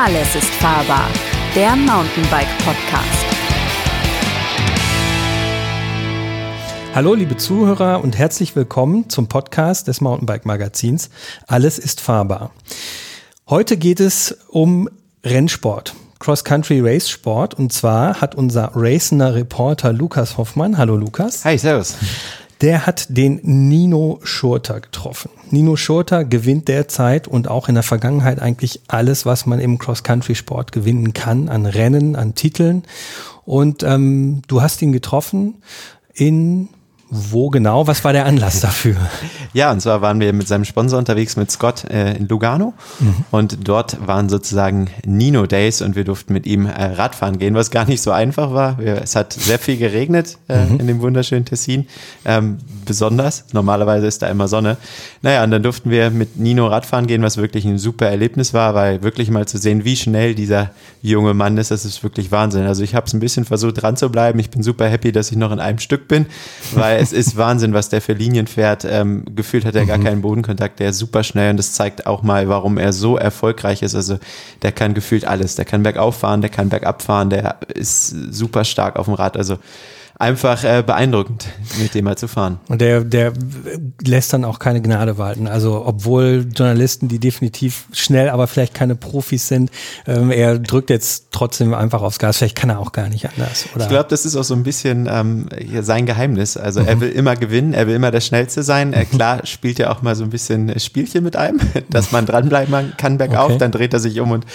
Alles ist fahrbar, der Mountainbike Podcast. Hallo liebe Zuhörer und herzlich willkommen zum Podcast des Mountainbike Magazins Alles ist fahrbar. Heute geht es um Rennsport. Cross-Country Race Sport und zwar hat unser Racender Reporter Lukas Hoffmann, hallo Lukas. Hi, servus. Der hat den Nino Schurter getroffen. Nino Schurter gewinnt derzeit und auch in der Vergangenheit eigentlich alles, was man im Cross-Country-Sport gewinnen kann, an Rennen, an Titeln. Und ähm, du hast ihn getroffen in wo genau? Was war der Anlass dafür? ja, und zwar waren wir mit seinem Sponsor unterwegs mit Scott äh, in Lugano mhm. und dort waren sozusagen Nino Days und wir durften mit ihm äh, Radfahren gehen, was gar nicht so einfach war. Wir, es hat sehr viel geregnet äh, mhm. in dem wunderschönen Tessin, ähm, besonders. Normalerweise ist da immer Sonne. Naja, und dann durften wir mit Nino Radfahren gehen, was wirklich ein super Erlebnis war, weil wirklich mal zu sehen, wie schnell dieser junge Mann ist, das ist wirklich Wahnsinn. Also ich habe es ein bisschen versucht dran zu bleiben. Ich bin super happy, dass ich noch in einem Stück bin, weil es ist Wahnsinn, was der für Linien fährt. Ähm, gefühlt hat er gar mhm. keinen Bodenkontakt, der ist super schnell und das zeigt auch mal, warum er so erfolgreich ist. Also der kann gefühlt alles. Der kann bergauf fahren, der kann bergab fahren, der ist super stark auf dem Rad. Also einfach äh, beeindruckend, mit dem mal zu fahren. Und der, der lässt dann auch keine Gnade walten. Also obwohl Journalisten, die definitiv schnell, aber vielleicht keine Profis sind, ähm, er drückt jetzt trotzdem einfach aufs Gas. Vielleicht kann er auch gar nicht anders. Oder? Ich glaube, das ist auch so ein bisschen ähm, sein Geheimnis. Also mhm. er will immer gewinnen, er will immer der Schnellste sein. Er, klar spielt ja auch mal so ein bisschen Spielchen mit einem, dass man dranbleiben kann bergauf. Okay. Dann dreht er sich um und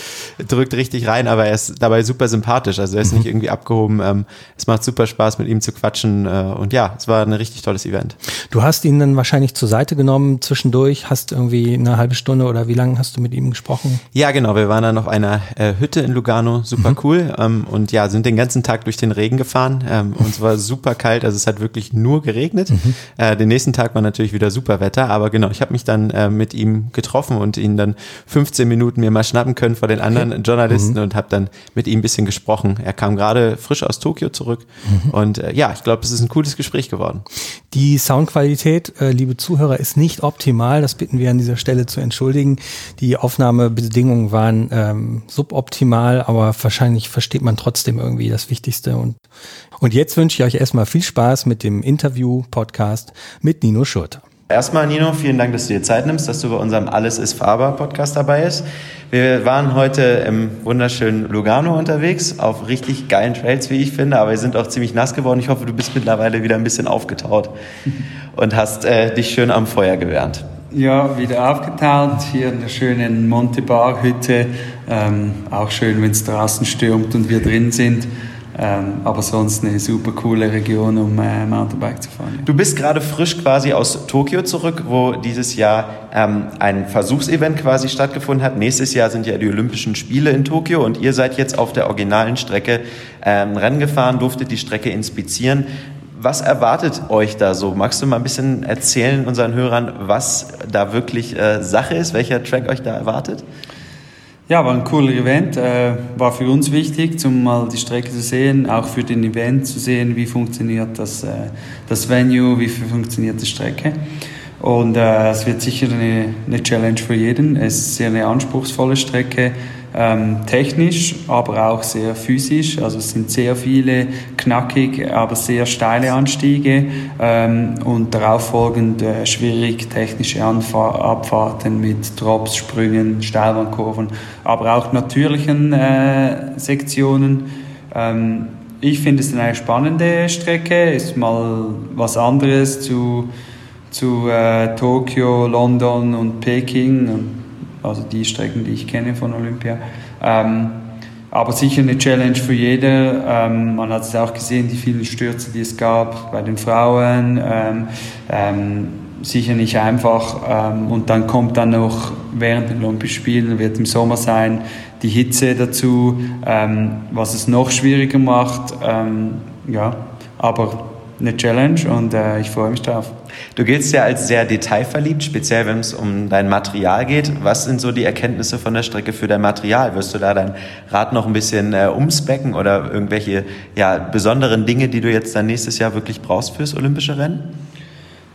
drückt richtig rein, aber er ist dabei super sympathisch. Also er ist mhm. nicht irgendwie abgehoben. Ähm, es macht super Spaß mit ihm ihm zu quatschen. Äh, und ja, es war ein richtig tolles Event. Du hast ihn dann wahrscheinlich zur Seite genommen zwischendurch, hast irgendwie eine halbe Stunde oder wie lange hast du mit ihm gesprochen? Ja, genau. Wir waren dann auf einer äh, Hütte in Lugano, super mhm. cool. Ähm, und ja, sind den ganzen Tag durch den Regen gefahren. Ähm, und es war super kalt, also es hat wirklich nur geregnet. Mhm. Äh, den nächsten Tag war natürlich wieder super Wetter, aber genau, ich habe mich dann äh, mit ihm getroffen und ihn dann 15 Minuten mir mal schnappen können vor den anderen okay. Journalisten mhm. und habe dann mit ihm ein bisschen gesprochen. Er kam gerade frisch aus Tokio zurück mhm. und äh, ja, ich glaube, es ist ein cooles Gespräch geworden. Die Soundqualität, äh, liebe Zuhörer, ist nicht optimal. Das bitten wir an dieser Stelle zu entschuldigen. Die Aufnahmebedingungen waren ähm, suboptimal, aber wahrscheinlich versteht man trotzdem irgendwie das Wichtigste. Und, und jetzt wünsche ich euch erstmal viel Spaß mit dem Interview-Podcast mit Nino Schurter. Erstmal, Nino, vielen Dank, dass du dir Zeit nimmst, dass du bei unserem Alles ist Faber Podcast dabei bist. Wir waren heute im wunderschönen Lugano unterwegs, auf richtig geilen Trails, wie ich finde, aber wir sind auch ziemlich nass geworden. Ich hoffe, du bist mittlerweile wieder ein bisschen aufgetaut und hast äh, dich schön am Feuer gewärmt. Ja, wieder aufgetaut, hier in der schönen Monte Bar Hütte. Ähm, auch schön, wenn es draußen stürmt und wir drin sind. Ähm, aber sonst eine super coole Region, um äh, Mountainbike zu fahren. Du bist gerade frisch quasi aus Tokio zurück, wo dieses Jahr ähm, ein Versuchsevent quasi stattgefunden hat. Nächstes Jahr sind ja die Olympischen Spiele in Tokio und ihr seid jetzt auf der originalen Strecke ähm, Rennen gefahren, durftet die Strecke inspizieren. Was erwartet euch da so? Magst du mal ein bisschen erzählen unseren Hörern, was da wirklich äh, Sache ist, welcher Track euch da erwartet? Ja, war ein cooler Event. Äh, war für uns wichtig, um mal die Strecke zu sehen, auch für den Event zu sehen, wie funktioniert das, äh, das Venue, wie funktioniert die Strecke. Und äh, es wird sicher eine, eine Challenge für jeden. Es ist sehr eine anspruchsvolle Strecke ähm, technisch, aber auch sehr physisch. Also es sind sehr viele knackig, aber sehr steile Anstiege ähm, und darauf folgend äh, schwierig technische Anfahr Abfahrten mit Drops, Sprüngen, Steilwandkurven, aber auch natürlichen äh, Sektionen. Ähm, ich finde es eine spannende Strecke, ist mal was anderes zu, zu äh, Tokio, London und Peking also die Strecken, die ich kenne von Olympia. Ähm, aber sicher eine Challenge für jeder. Ähm, man hat es auch gesehen, die vielen Stürze, die es gab bei den Frauen. Ähm, ähm, sicher nicht einfach. Ähm, und dann kommt dann noch während den Olympischen Spielen, wird im Sommer sein, die Hitze dazu, ähm, was es noch schwieriger macht. Ja, aber eine Challenge und äh, ich freue mich drauf. Du giltst ja als sehr detailverliebt, speziell wenn es um dein Material geht. Was sind so die Erkenntnisse von der Strecke für dein Material? Wirst du da dein Rad noch ein bisschen äh, umspecken oder irgendwelche ja, besonderen Dinge, die du jetzt dann nächstes Jahr wirklich brauchst fürs olympische Rennen?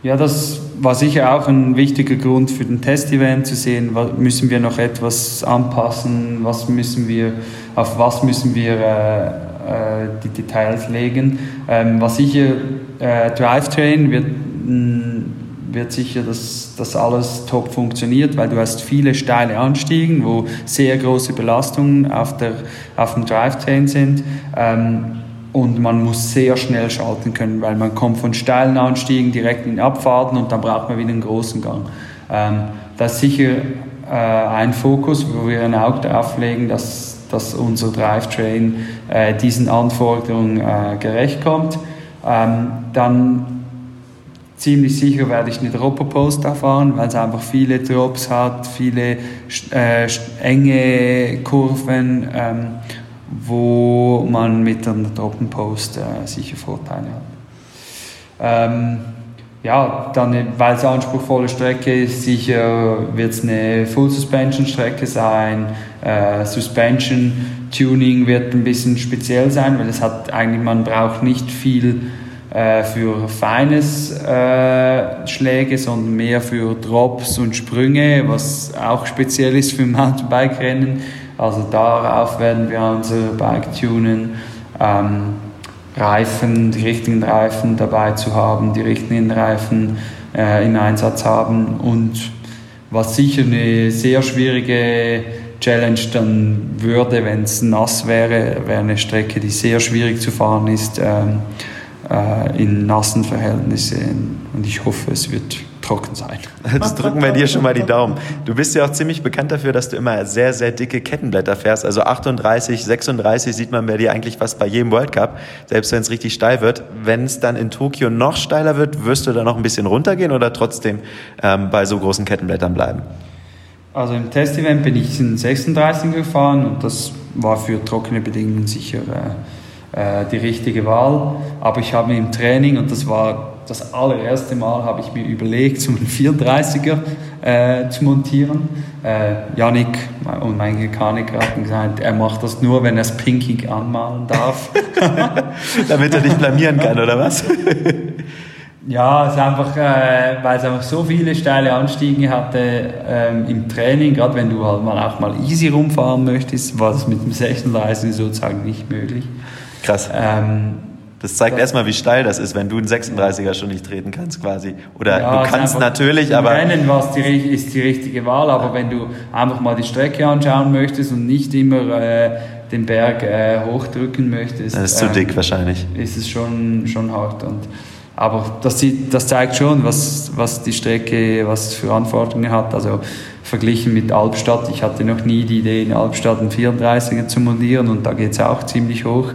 Ja, das war sicher auch ein wichtiger Grund für den Testevent zu sehen, was, müssen wir noch etwas anpassen, was müssen wir, auf was müssen wir äh, äh, die Details legen. Ähm, was sicher äh, Drivetrain wird, mh, wird sicher, dass das alles top funktioniert, weil du hast viele steile Anstiegen, wo sehr große Belastungen auf, der, auf dem Drivetrain sind. Ähm, und man muss sehr schnell schalten können, weil man kommt von steilen Anstiegen direkt in Abfahrten und dann braucht man wieder einen großen Gang. Ähm, das ist sicher äh, ein Fokus, wo wir ein Auge darauf legen, dass, dass unser Drivetrain äh, diesen Anforderungen äh, gerecht kommt. Ähm, dann ziemlich sicher werde ich eine Dropper-Post fahren, weil es einfach viele Drops hat, viele äh, enge Kurven. Ähm, wo man mit einer Droppenpost äh, sicher Vorteile hat. Ähm, ja, dann, weil es eine anspruchsvolle Strecke ist, sicher wird es eine Full Suspension Strecke sein. Äh, Suspension Tuning wird ein bisschen speziell sein, weil es hat eigentlich, man braucht nicht viel äh, für feines äh, Schläge, sondern mehr für Drops und Sprünge, was auch speziell ist für Mountainbike-Rennen. Also darauf werden wir unser Bike tunen. Ähm, Reifen, die richtigen Reifen dabei zu haben, die richtigen Reifen äh, im Einsatz haben und was sicher eine sehr schwierige Challenge dann würde, wenn es nass wäre, wäre eine Strecke, die sehr schwierig zu fahren ist ähm, äh, in nassen Verhältnissen und ich hoffe, es wird trocken sein. Jetzt drücken wir dir schon mal die Daumen. Du bist ja auch ziemlich bekannt dafür, dass du immer sehr, sehr dicke Kettenblätter fährst. Also 38, 36 sieht man bei dir eigentlich fast bei jedem World Cup, selbst wenn es richtig steil wird. Wenn es dann in Tokio noch steiler wird, wirst du da noch ein bisschen runtergehen oder trotzdem ähm, bei so großen Kettenblättern bleiben? Also im Testevent bin ich in 36 gefahren und das war für trockene Bedingungen sicher äh, äh, die richtige Wahl. Aber ich habe im Training, und das war das allererste Mal habe ich mir überlegt, so einen 34er äh, zu montieren. Äh, Janik und mein Mechaniker hatten gesagt, er macht das nur, wenn er es pinkig anmalen darf. Damit er dich blamieren kann, oder was? Ja, es ist einfach, äh, weil es einfach so viele steile Anstiege hatte ähm, im Training, gerade wenn du halt mal auch mal easy rumfahren möchtest, war das mit dem 36 sozusagen nicht möglich. Krass. Ähm, das zeigt das erstmal, wie steil das ist, wenn du einen 36er schon nicht treten kannst, quasi. Oder ja, du kannst natürlich, aber. Rennen was die, ist die richtige Wahl, aber wenn du einfach mal die Strecke anschauen möchtest und nicht immer äh, den Berg äh, hochdrücken möchtest. Das ist zu ähm, dick wahrscheinlich. Ist es schon, schon hart. Und, aber das, das zeigt schon, was, was die Strecke, was für Anforderungen hat. Also verglichen mit Albstadt. Ich hatte noch nie die Idee, in Albstadt einen 34er zu montieren und da geht es auch ziemlich hoch.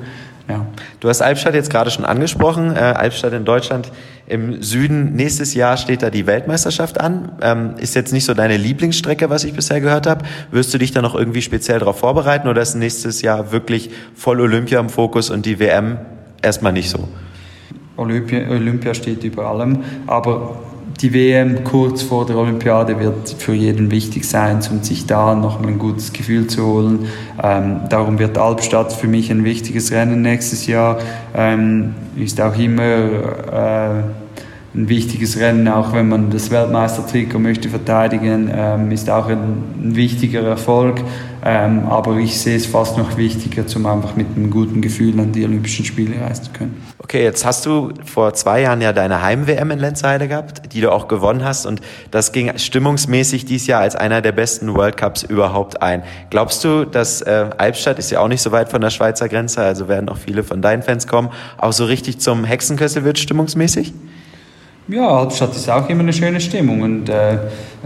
Ja. Du hast Albstadt jetzt gerade schon angesprochen. Äh, Albstadt in Deutschland im Süden. Nächstes Jahr steht da die Weltmeisterschaft an. Ähm, ist jetzt nicht so deine Lieblingsstrecke, was ich bisher gehört habe. Wirst du dich da noch irgendwie speziell darauf vorbereiten oder ist nächstes Jahr wirklich voll Olympia im Fokus und die WM erstmal nicht so? Olympia, Olympia steht über allem, aber die WM kurz vor der Olympiade wird für jeden wichtig sein, um sich da nochmal ein gutes Gefühl zu holen. Ähm, darum wird Albstadt für mich ein wichtiges Rennen nächstes Jahr. Ähm, ist auch immer äh, ein wichtiges Rennen, auch wenn man das Weltmeistertrikot möchte verteidigen, ähm, ist auch ein, ein wichtiger Erfolg. Ähm, aber ich sehe es fast noch wichtiger, um einfach mit einem guten Gefühl an die Olympischen Spiele reisen zu können. Okay, jetzt hast du vor zwei Jahren ja deine Heim-WM in Lenzheide gehabt, die du auch gewonnen hast und das ging stimmungsmäßig dieses Jahr als einer der besten World Cups überhaupt ein. Glaubst du, dass äh, Albstadt ist ja auch nicht so weit von der Schweizer Grenze, also werden auch viele von deinen Fans kommen, auch so richtig zum Hexenkessel wird stimmungsmäßig? Ja, Albstadt ist auch immer eine schöne Stimmung und äh,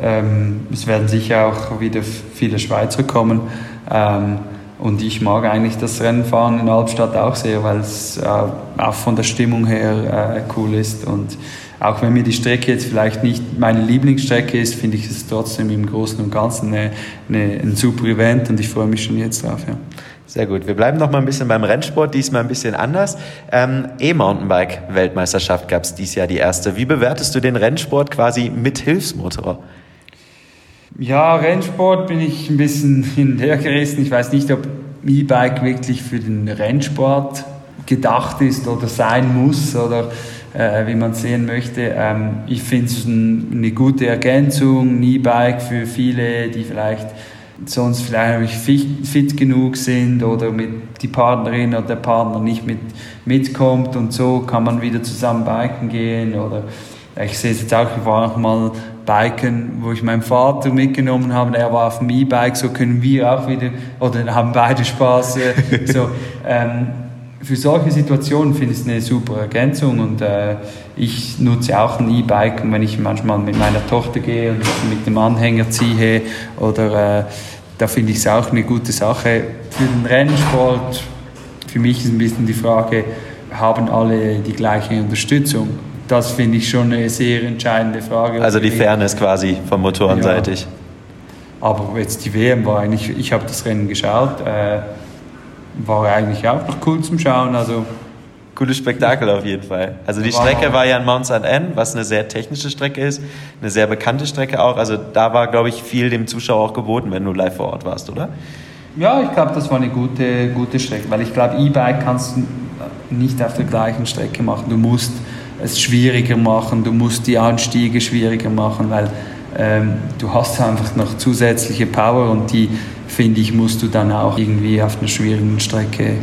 ähm, es werden sicher auch wieder viele Schweizer kommen. Ähm, und ich mag eigentlich das Rennfahren in Albstadt auch sehr, weil es äh, auch von der Stimmung her äh, cool ist. Und auch wenn mir die Strecke jetzt vielleicht nicht meine Lieblingsstrecke ist, finde ich es trotzdem im Großen und Ganzen eine, eine, ein super Event und ich freue mich schon jetzt drauf. Ja. Sehr gut. Wir bleiben noch mal ein bisschen beim Rennsport, diesmal ein bisschen anders. Ähm, E-Mountainbike-Weltmeisterschaft gab es dieses Jahr die erste. Wie bewertest du den Rennsport quasi mit Hilfsmotor? Ja, Rennsport bin ich ein bisschen hin. Ich weiß nicht, ob E-Bike wirklich für den Rennsport gedacht ist oder sein muss oder äh, wie man sehen möchte. Ähm, ich finde es ein, eine gute Ergänzung, E-Bike für viele, die vielleicht sonst vielleicht nicht fit, fit genug sind oder mit die Partnerin oder der Partner nicht mit, mitkommt und so kann man wieder zusammen biken gehen oder ich sehe es jetzt auch, ich war auch mal biken, wo ich meinen Vater mitgenommen habe, er war auf dem E-Bike, so können wir auch wieder, oder haben beide Spaß. so, ähm, für solche Situationen finde ich es eine super Ergänzung und äh, ich nutze auch ein E-Bike, wenn ich manchmal mit meiner Tochter gehe und mit dem Anhänger ziehe oder äh, da finde ich es auch eine gute Sache. Für den Rennsport, für mich ist ein bisschen die Frage, haben alle die gleiche Unterstützung? Das finde ich schon eine sehr entscheidende Frage. Also die Fairness quasi von motorenseitig. Ja. Aber jetzt die WM war eigentlich, ich habe das Rennen geschaut, äh, war eigentlich auch noch cool zum Schauen. Also Cooles Spektakel auf jeden Fall. Also die Strecke war ja in Mount St. Anne, was eine sehr technische Strecke ist, eine sehr bekannte Strecke auch. Also da war, glaube ich, viel dem Zuschauer auch geboten, wenn du live vor Ort warst, oder? Ja, ich glaube, das war eine gute, gute Strecke, weil ich glaube, E-Bike kannst du nicht auf der gleichen Strecke machen. Du musst es schwieriger machen, du musst die Anstiege schwieriger machen, weil ähm, du hast einfach noch zusätzliche Power und die, finde ich, musst du dann auch irgendwie auf einer schwierigen Strecke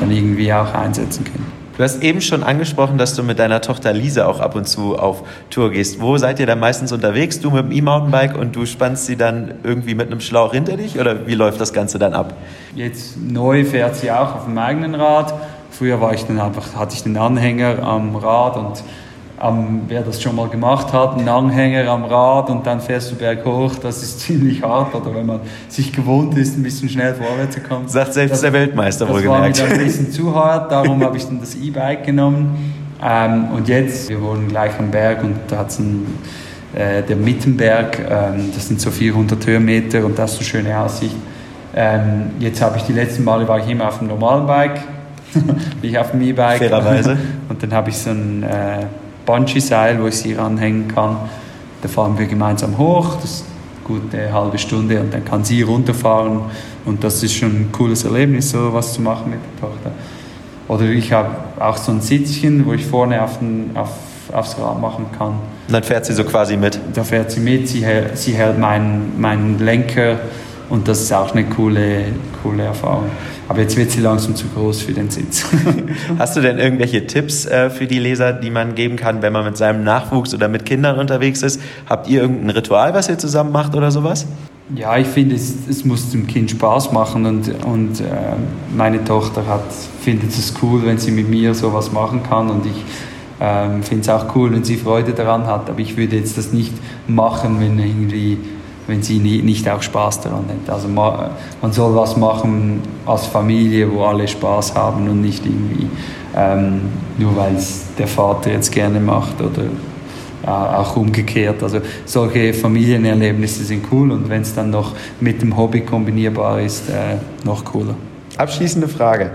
dann irgendwie auch einsetzen können. Du hast eben schon angesprochen, dass du mit deiner Tochter Lisa auch ab und zu auf Tour gehst. Wo seid ihr dann meistens unterwegs? Du mit dem E-Mountainbike und du spannst sie dann irgendwie mit einem Schlauch hinter dich oder wie läuft das Ganze dann ab? Jetzt neu fährt sie auch auf dem eigenen Rad Früher war ich dann einfach, hatte ich den Anhänger am Rad und ähm, wer das schon mal gemacht hat, einen Anhänger am Rad und dann fährst du berghoch, das ist ziemlich hart. Oder wenn man sich gewohnt ist, ein bisschen schnell vorwärts zu kommen. Sagt selbst das, der Weltmeister das wohlgemerkt. Das war mir ein bisschen zu hart, darum habe ich dann das E-Bike genommen. Ähm, und jetzt, wir wohnen gleich am Berg und da hat es äh, der Mittenberg, ähm, das sind so 400 Höhenmeter und das ist eine schöne Aussicht. Ähm, jetzt habe ich die letzten Male war ich immer auf dem normalen Bike ich auf dem E-Bike. Fairerweise. Und dann habe ich so ein äh, Bungee-Seil, wo ich sie ranhängen kann. Da fahren wir gemeinsam hoch, das ist gut eine halbe Stunde und dann kann sie runterfahren und das ist schon ein cooles Erlebnis, so was zu machen mit der Tochter. Oder ich habe auch so ein Sitzchen, wo ich vorne auf den, auf, aufs Rad machen kann. Und dann fährt sie so quasi mit? Da fährt sie mit, sie, hält, sie hält meinen, meinen Lenker und das ist auch eine coole, coole Erfahrung. Aber jetzt wird sie langsam zu groß für den Sitz. Hast du denn irgendwelche Tipps äh, für die Leser, die man geben kann, wenn man mit seinem Nachwuchs oder mit Kindern unterwegs ist? Habt ihr irgendein Ritual, was ihr zusammen macht oder sowas? Ja, ich finde, es, es muss dem Kind Spaß machen und, und äh, meine Tochter hat, findet es cool, wenn sie mit mir sowas machen kann und ich ähm, finde es auch cool, wenn sie Freude daran hat, aber ich würde jetzt das nicht machen, wenn irgendwie wenn sie nicht auch Spaß daran hat. Also man soll was machen als Familie, wo alle Spaß haben und nicht irgendwie ähm, nur weil es der Vater jetzt gerne macht oder äh, auch umgekehrt. Also solche Familienerlebnisse sind cool und wenn es dann noch mit dem Hobby kombinierbar ist, äh, noch cooler. Abschließende Frage.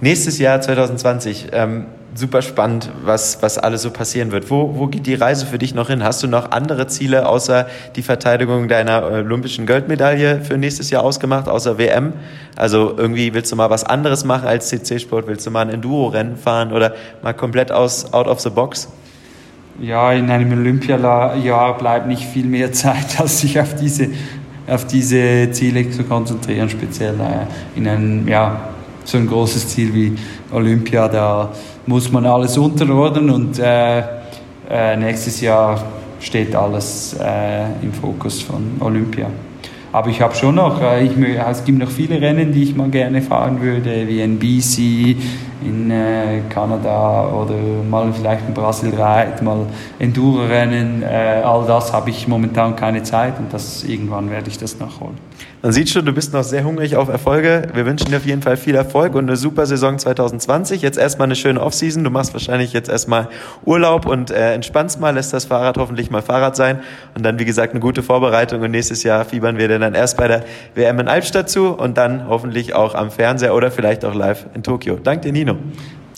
Nächstes Jahr 2020, ähm, super spannend, was, was alles so passieren wird. Wo, wo geht die Reise für dich noch hin? Hast du noch andere Ziele außer die Verteidigung deiner olympischen Goldmedaille für nächstes Jahr ausgemacht, außer WM? Also irgendwie willst du mal was anderes machen als CC-Sport? Willst du mal ein Enduro-Rennen fahren oder mal komplett aus, out of the box? Ja, in einem Olympiajahr bleibt nicht viel mehr Zeit, als sich auf diese, auf diese Ziele zu konzentrieren, speziell äh, in einem, ja, so ein großes Ziel wie Olympia, da muss man alles unterordnen und äh, äh, nächstes Jahr steht alles äh, im Fokus von Olympia. Aber ich habe schon noch, äh, ich, es gibt noch viele Rennen, die ich mal gerne fahren würde, wie ein BC in äh, Kanada oder mal vielleicht ein Brasil Ride, mal Enduro-Rennen. Äh, all das habe ich momentan keine Zeit und das irgendwann werde ich das nachholen. Man sieht schon, du bist noch sehr hungrig auf Erfolge. Wir wünschen dir auf jeden Fall viel Erfolg und eine super Saison 2020. Jetzt erstmal eine schöne Offseason. Du machst wahrscheinlich jetzt erstmal Urlaub und äh, entspannst mal, lässt das Fahrrad hoffentlich mal Fahrrad sein. Und dann, wie gesagt, eine gute Vorbereitung. Und nächstes Jahr fiebern wir dann erst bei der WM in Albstadt zu und dann hoffentlich auch am Fernseher oder vielleicht auch live in Tokio. Danke dir, Nino.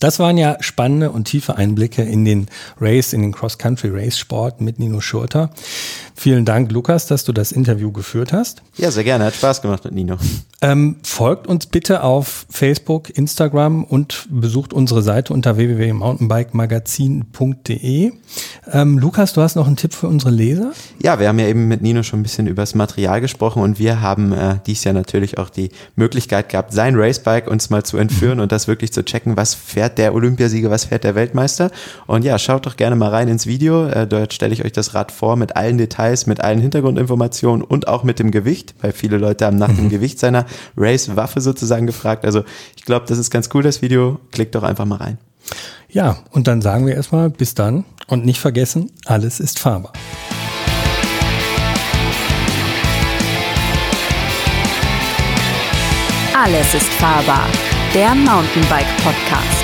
Das waren ja spannende und tiefe Einblicke in den Race, in den Cross-Country-Race-Sport mit Nino Schurter. Vielen Dank, Lukas, dass du das Interview geführt hast. Ja, sehr gerne. Hat Spaß gemacht mit Nino. Ähm, folgt uns bitte auf Facebook, Instagram und besucht unsere Seite unter www.mountainbikemagazin.de. Ähm, Lukas, du hast noch einen Tipp für unsere Leser? Ja, wir haben ja eben mit Nino schon ein bisschen über das Material gesprochen und wir haben äh, dies Jahr natürlich auch die Möglichkeit gehabt, sein Racebike uns mal zu entführen und das wirklich zu checken, was fährt der Olympiasieger, was fährt der Weltmeister. Und ja, schaut doch gerne mal rein ins Video. Äh, dort stelle ich euch das Rad vor mit allen Details, mit allen Hintergrundinformationen und auch mit dem Gewicht, weil viele Leute haben nach mhm. dem Gewicht seiner Race-Waffe sozusagen gefragt. Also ich glaube, das ist ganz cool, das Video. Klickt doch einfach mal rein. Ja, und dann sagen wir erstmal bis dann und nicht vergessen, alles ist fahrbar. Alles ist fahrbar. Der Mountainbike Podcast.